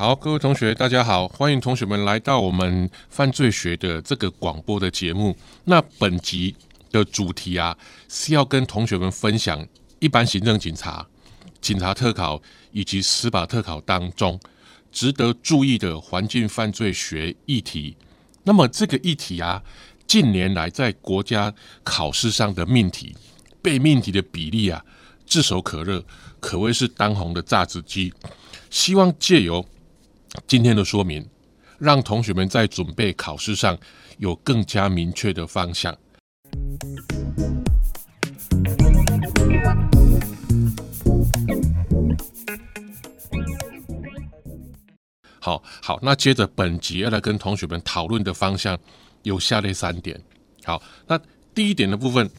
好，各位同学，大家好，欢迎同学们来到我们犯罪学的这个广播的节目。那本集的主题啊，是要跟同学们分享一般行政警察、警察特考以及司法特考当中值得注意的环境犯罪学议题。那么这个议题啊，近年来在国家考试上的命题被命题的比例啊，炙手可热，可谓是当红的榨汁机。希望借由今天的说明，让同学们在准备考试上有更加明确的方向。好好，那接着本集要来跟同学们讨论的方向有下列三点。好，那第一点的部分，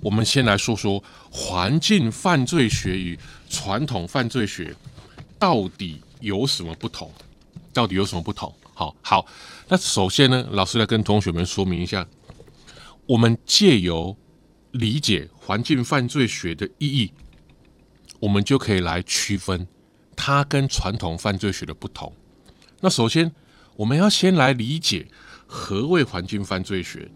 我们先来说说环境犯罪学与传统犯罪学到底。有什么不同？到底有什么不同？好好，那首先呢，老师来跟同学们说明一下，我们借由理解环境犯罪学的意义，我们就可以来区分它跟传统犯罪学的不同。那首先，我们要先来理解何谓环境犯罪学，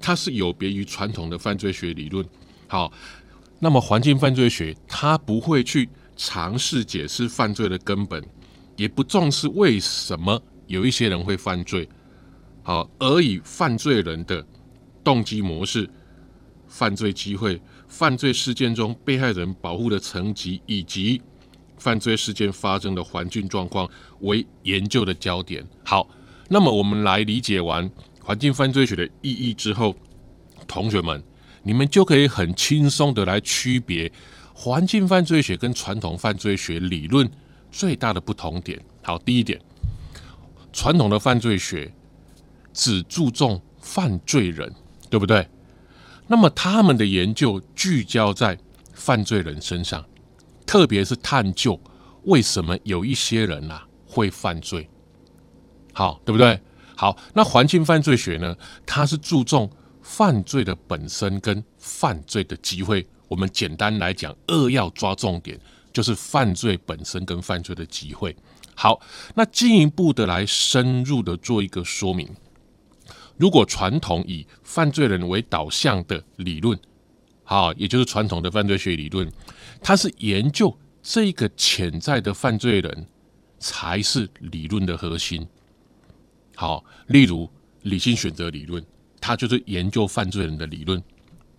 它是有别于传统的犯罪学理论。好，那么环境犯罪学它不会去。尝试解释犯罪的根本，也不重视为什么有一些人会犯罪，好，而以犯罪人的动机模式、犯罪机会、犯罪事件中被害人保护的层级以及犯罪事件发生的环境状况为研究的焦点。好，那么我们来理解完环境犯罪学的意义之后，同学们，你们就可以很轻松的来区别。环境犯罪学跟传统犯罪学理论最大的不同点，好，第一点，传统的犯罪学只注重犯罪人，对不对？那么他们的研究聚焦在犯罪人身上，特别是探究为什么有一些人啊会犯罪，好，对不对？好，那环境犯罪学呢？它是注重犯罪的本身跟犯罪的机会。我们简单来讲，二要抓重点，就是犯罪本身跟犯罪的机会。好，那进一步的来深入的做一个说明。如果传统以犯罪人为导向的理论，好，也就是传统的犯罪学理论，它是研究这个潜在的犯罪人才是理论的核心。好，例如理性选择理论，它就是研究犯罪人的理论，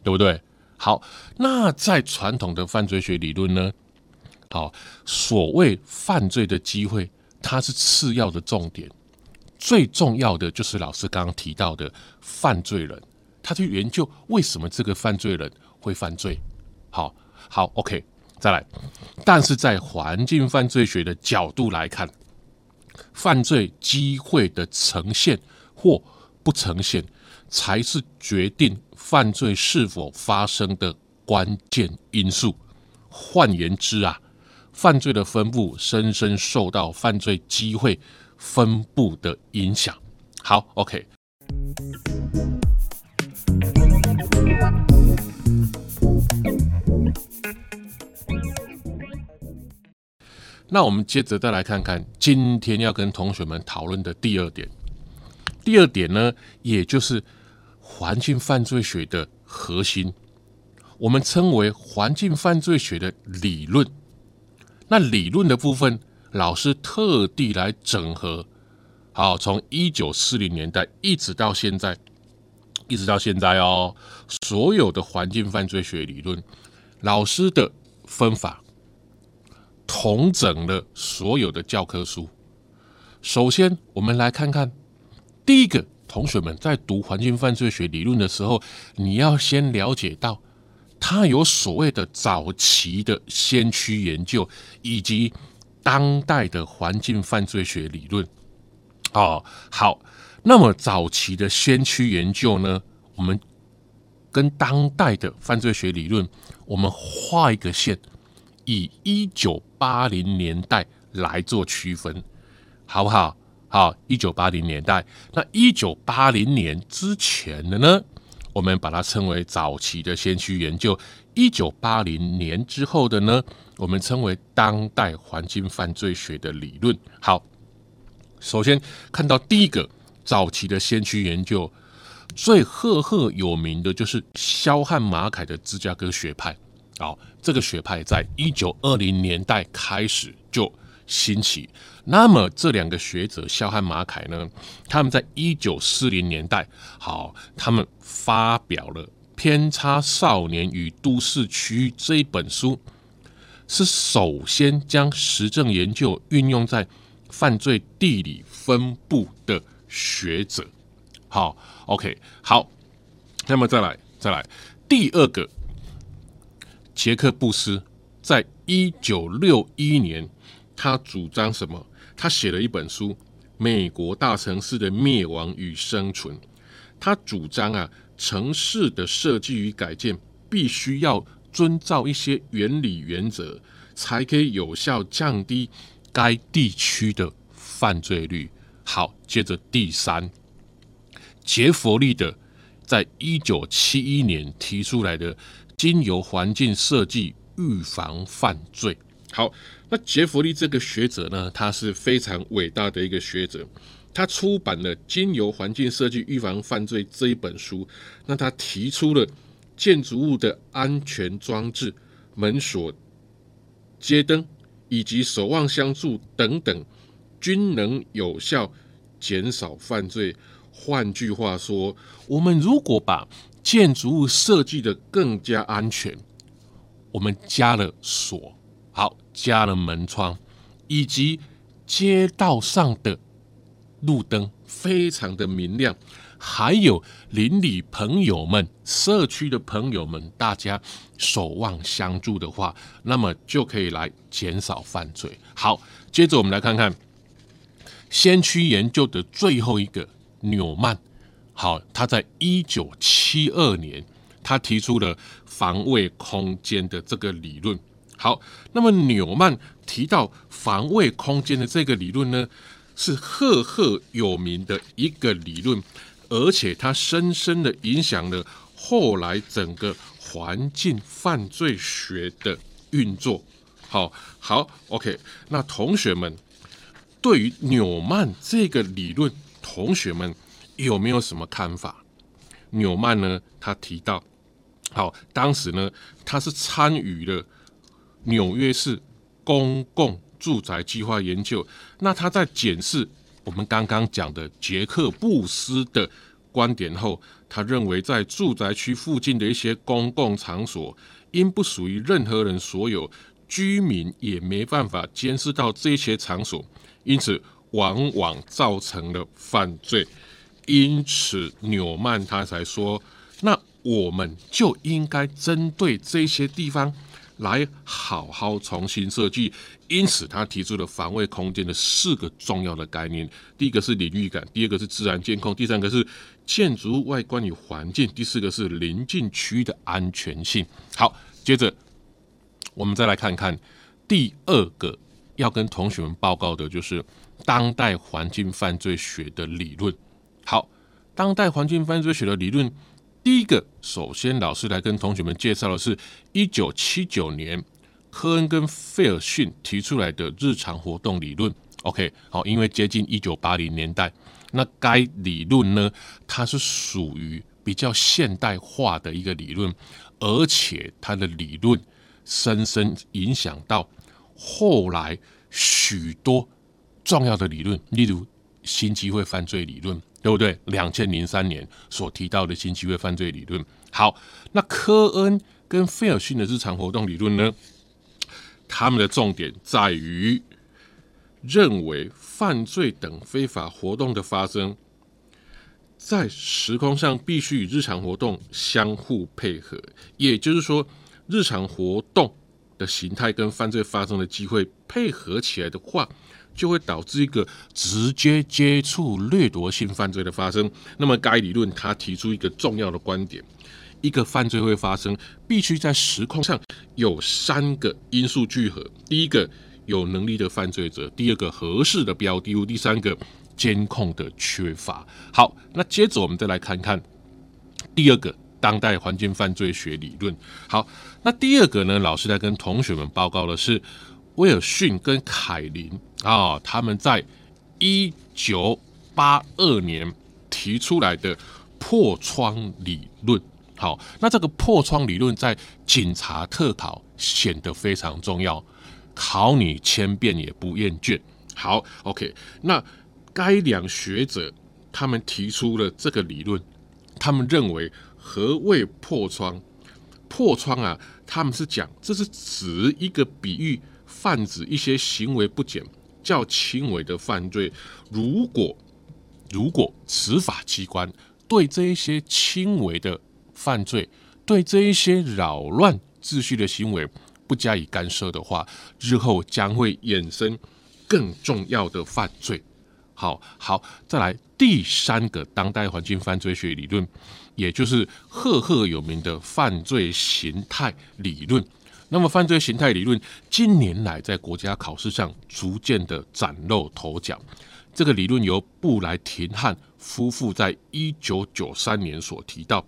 对不对？好，那在传统的犯罪学理论呢？好，所谓犯罪的机会，它是次要的重点，最重要的就是老师刚刚提到的犯罪人，他去研究为什么这个犯罪人会犯罪。好，好，OK，再来。但是在环境犯罪学的角度来看，犯罪机会的呈现或不呈现。才是决定犯罪是否发生的关键因素。换言之啊，犯罪的分布深深受到犯罪机会分布的影响。好，OK。那我们接着再来看看今天要跟同学们讨论的第二点。第二点呢，也就是环境犯罪学的核心，我们称为环境犯罪学的理论。那理论的部分，老师特地来整合，好，从一九四零年代一直到现在，一直到现在哦，所有的环境犯罪学理论，老师的分法，统整了所有的教科书。首先，我们来看看。第一个，同学们在读环境犯罪学理论的时候，你要先了解到，它有所谓的早期的先驱研究，以及当代的环境犯罪学理论。哦，好，那么早期的先驱研究呢，我们跟当代的犯罪学理论，我们画一个线，以一九八零年代来做区分，好不好？好，一九八零年代，那一九八零年之前的呢？我们把它称为早期的先驱研究。一九八零年之后的呢，我们称为当代环境犯罪学的理论。好，首先看到第一个早期的先驱研究，最赫赫有名的就是肖汉马凯的芝加哥学派。好，这个学派在一九二零年代开始就兴起。那么这两个学者肖汉马凯呢，他们在一九四零年代，好，他们发表了。《偏差少年与都市区域》这一本书，是首先将实证研究运用在犯罪地理分布的学者。好，OK，好，那么再来，再来，第二个，杰克布斯在一九六一年，他主张什么？他写了一本书《美国大城市的灭亡与生存》，他主张啊。城市的设计与改建必须要遵照一些原理原则，才可以有效降低该地区的犯罪率。好，接着第三，杰佛利的在一九七一年提出来的经由环境设计预防犯罪。好，那杰弗利这个学者呢，他是非常伟大的一个学者。他出版了《经由环境设计预防犯罪》这一本书，那他提出了建筑物的安全装置、门锁、街灯以及守望相助等等，均能有效减少犯罪。换句话说，我们如果把建筑物设计的更加安全，我们加了锁，好，加了门窗，以及街道上的。路灯非常的明亮，还有邻里朋友们、社区的朋友们，大家守望相助的话，那么就可以来减少犯罪。好，接着我们来看看先驱研究的最后一个纽曼。好，他在一九七二年，他提出了防卫空间的这个理论。好，那么纽曼提到防卫空间的这个理论呢？是赫赫有名的一个理论，而且它深深的影响了后来整个环境犯罪学的运作。好，好，OK。那同学们对于纽曼这个理论，同学们有没有什么看法？纽曼呢，他提到，好，当时呢，他是参与了纽约市公共。住宅计划研究，那他在检视我们刚刚讲的杰克布斯的观点后，他认为在住宅区附近的一些公共场所，因不属于任何人所有，居民也没办法监视到这些场所，因此往往造成了犯罪。因此，纽曼他才说，那我们就应该针对这些地方。来好好重新设计，因此他提出了防卫空间的四个重要的概念：第一个是领域感，第二个是自然监控，第三个是建筑物外观与环境，第四个是临近区域的安全性。好，接着我们再来看看第二个要跟同学们报告的，就是当代环境犯罪学的理论。好，当代环境犯罪学的理论。第一个，首先老师来跟同学们介绍的是，一九七九年科恩跟费尔逊提出来的日常活动理论。OK，好，因为接近一九八零年代，那该理论呢，它是属于比较现代化的一个理论，而且它的理论深深影响到后来许多重要的理论，例如新机会犯罪理论。对不对？两千零三年所提到的新机会犯罪理论。好，那科恩跟菲尔逊的日常活动理论呢？他们的重点在于认为犯罪等非法活动的发生，在时空上必须与日常活动相互配合。也就是说，日常活动的形态跟犯罪发生的机会配合起来的话。就会导致一个直接接触掠夺性犯罪的发生。那么，该理论他提出一个重要的观点：一个犯罪会发生，必须在时空上有三个因素聚合。第一个，有能力的犯罪者；第二个，合适的标的物；第三个，监控的缺乏。好，那接着我们再来看看第二个当代环境犯罪学理论。好，那第二个呢，老师在跟同学们报告的是威尔逊跟凯林啊，他们在一九八二年提出来的破窗理论。好，那这个破窗理论在警察特考显得非常重要，考你千遍也不厌倦。好，OK，那该两学者他们提出了这个理论，他们认为何谓破窗？破窗啊，他们是讲这是指一个比喻，泛指一些行为不检、较轻微的犯罪。如果如果执法机关对这一些轻微的犯罪对这一些扰乱秩序的行为不加以干涉的话，日后将会衍生更重要的犯罪。好好，再来第三个当代环境犯罪学理论，也就是赫赫有名的犯罪形态理论。那么，犯罪形态理论近年来在国家考试上逐渐的崭露头角。这个理论由布莱廷汉夫妇在一九九三年所提到。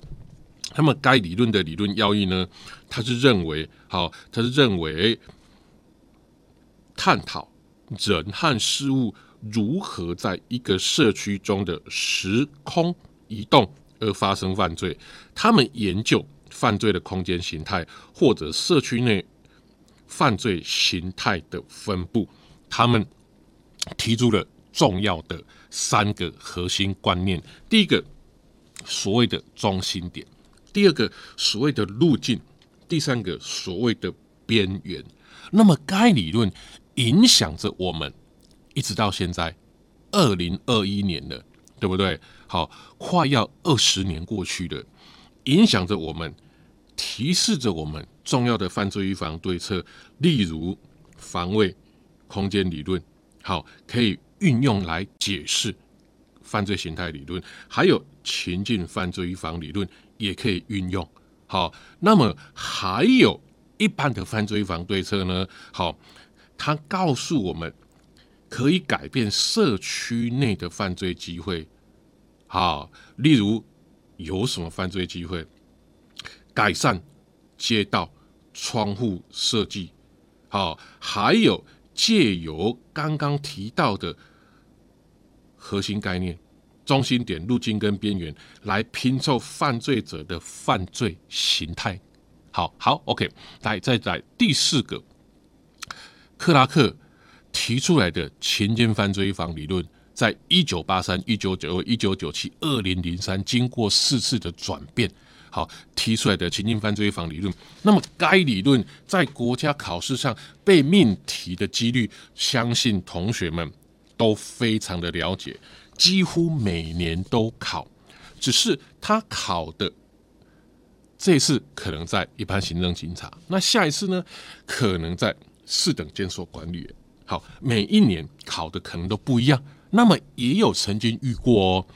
那么，该理论的理论要义呢？他是认为，好，他是认为探讨人和事物如何在一个社区中的时空移动而发生犯罪。他们研究犯罪的空间形态，或者社区内犯罪形态的分布。他们提出了重要的三个核心观念：第一个，所谓的中心点。第二个所谓的路径，第三个所谓的边缘。那么该理论影响着我们，一直到现在，二零二一年了，对不对？好，快要二十年过去了，影响着我们，提示着我们重要的犯罪预防对策，例如防卫空间理论，好，可以运用来解释犯罪形态理论，还有情境犯罪预防理论。也可以运用好，那么还有一般的犯罪预防对策呢？好，它告诉我们可以改变社区内的犯罪机会。好，例如有什么犯罪机会？改善街道窗户设计。好，还有借由刚刚提到的核心概念。中心点、路径跟边缘来拼凑犯罪者的犯罪形态。好好，OK，来再来第四个，克拉克提出来的情境犯罪防理论，在一九八三、一九九二、一九九七、二零零三，经过四次的转变，好提出来的情境犯罪预防理论。那么该理论在国家考试上被命题的几率，相信同学们都非常的了解。几乎每年都考，只是他考的这次可能在一般行政警察，那下一次呢，可能在四等监所管理员。好，每一年考的可能都不一样。那么也有曾经遇过哦，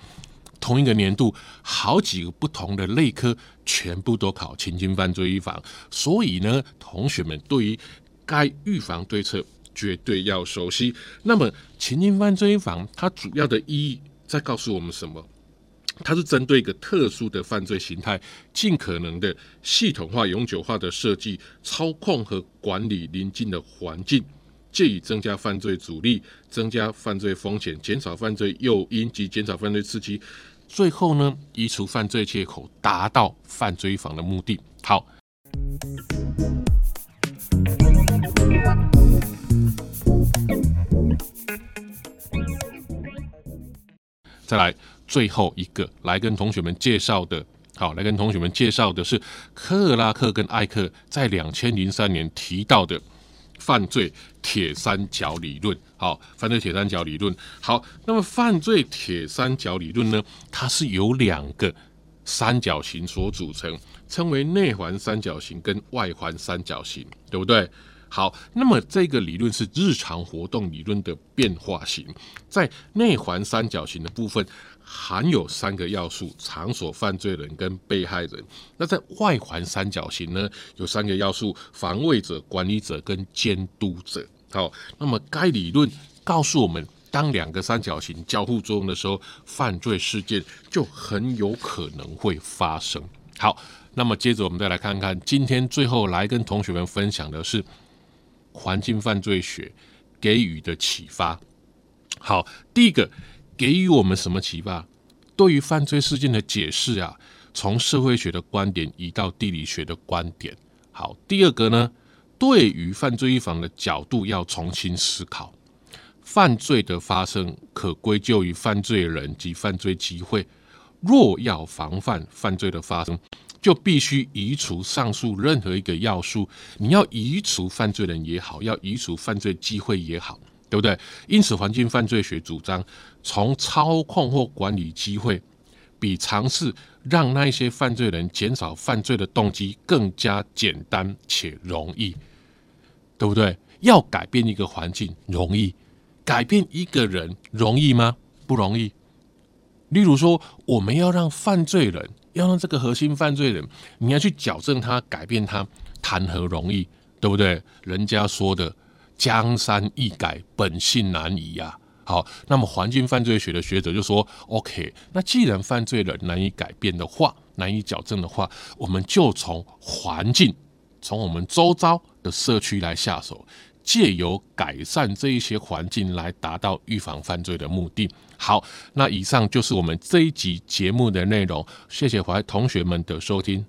同一个年度好几个不同的类科全部都考情境犯罪预防，所以呢，同学们对于该预防对策。绝对要熟悉。那么，情境犯罪预防它主要的意义在告诉我们什么？它是针对一个特殊的犯罪形态，尽可能的系统化、永久化的设计、操控和管理邻近的环境，借以增加犯罪阻力、增加犯罪风险、减少犯罪诱因及减少犯罪刺激，最后呢，移除犯罪借口，达到犯罪防的目的。好。再来最后一个，来跟同学们介绍的，好，来跟同学们介绍的是克拉克跟艾克在两千零三年提到的犯罪铁三角理论。好，犯罪铁三角理论。好，那么犯罪铁三角理论呢？它是由两个三角形所组成，称为内环三角形跟外环三角形，对不对？好，那么这个理论是日常活动理论的变化型，在内环三角形的部分含有三个要素：场所、犯罪人跟被害人。那在外环三角形呢，有三个要素：防卫者、管理者跟监督者。好，那么该理论告诉我们，当两个三角形交互作用的时候，犯罪事件就很有可能会发生。好，那么接着我们再来看看，今天最后来跟同学们分享的是环境犯罪学给予的启发。好，第一个给予我们什么启发？对于犯罪事件的解释啊，从社会学的观点移到地理学的观点。好，第二个呢，对于犯罪预防的角度要重新思考。犯罪的发生可归咎于犯罪人及犯罪机会。若要防范犯罪的发生，就必须移除上述任何一个要素。你要移除犯罪人也好，要移除犯罪机会也好，对不对？因此，环境犯罪学主张，从操控或管理机会，比尝试让那些犯罪人减少犯罪的动机更加简单且容易，对不对？要改变一个环境容易，改变一个人容易吗？不容易。例如说，我们要让犯罪人，要让这个核心犯罪人，你要去矫正他、改变他，谈何容易，对不对？人家说的“江山易改，本性难移”呀。好，那么环境犯罪学的学者就说：“OK，那既然犯罪人难以改变的话，难以矫正的话，我们就从环境，从我们周遭的社区来下手。”借由改善这一些环境来达到预防犯罪的目的。好，那以上就是我们这一集节目的内容。谢谢怀同学们的收听。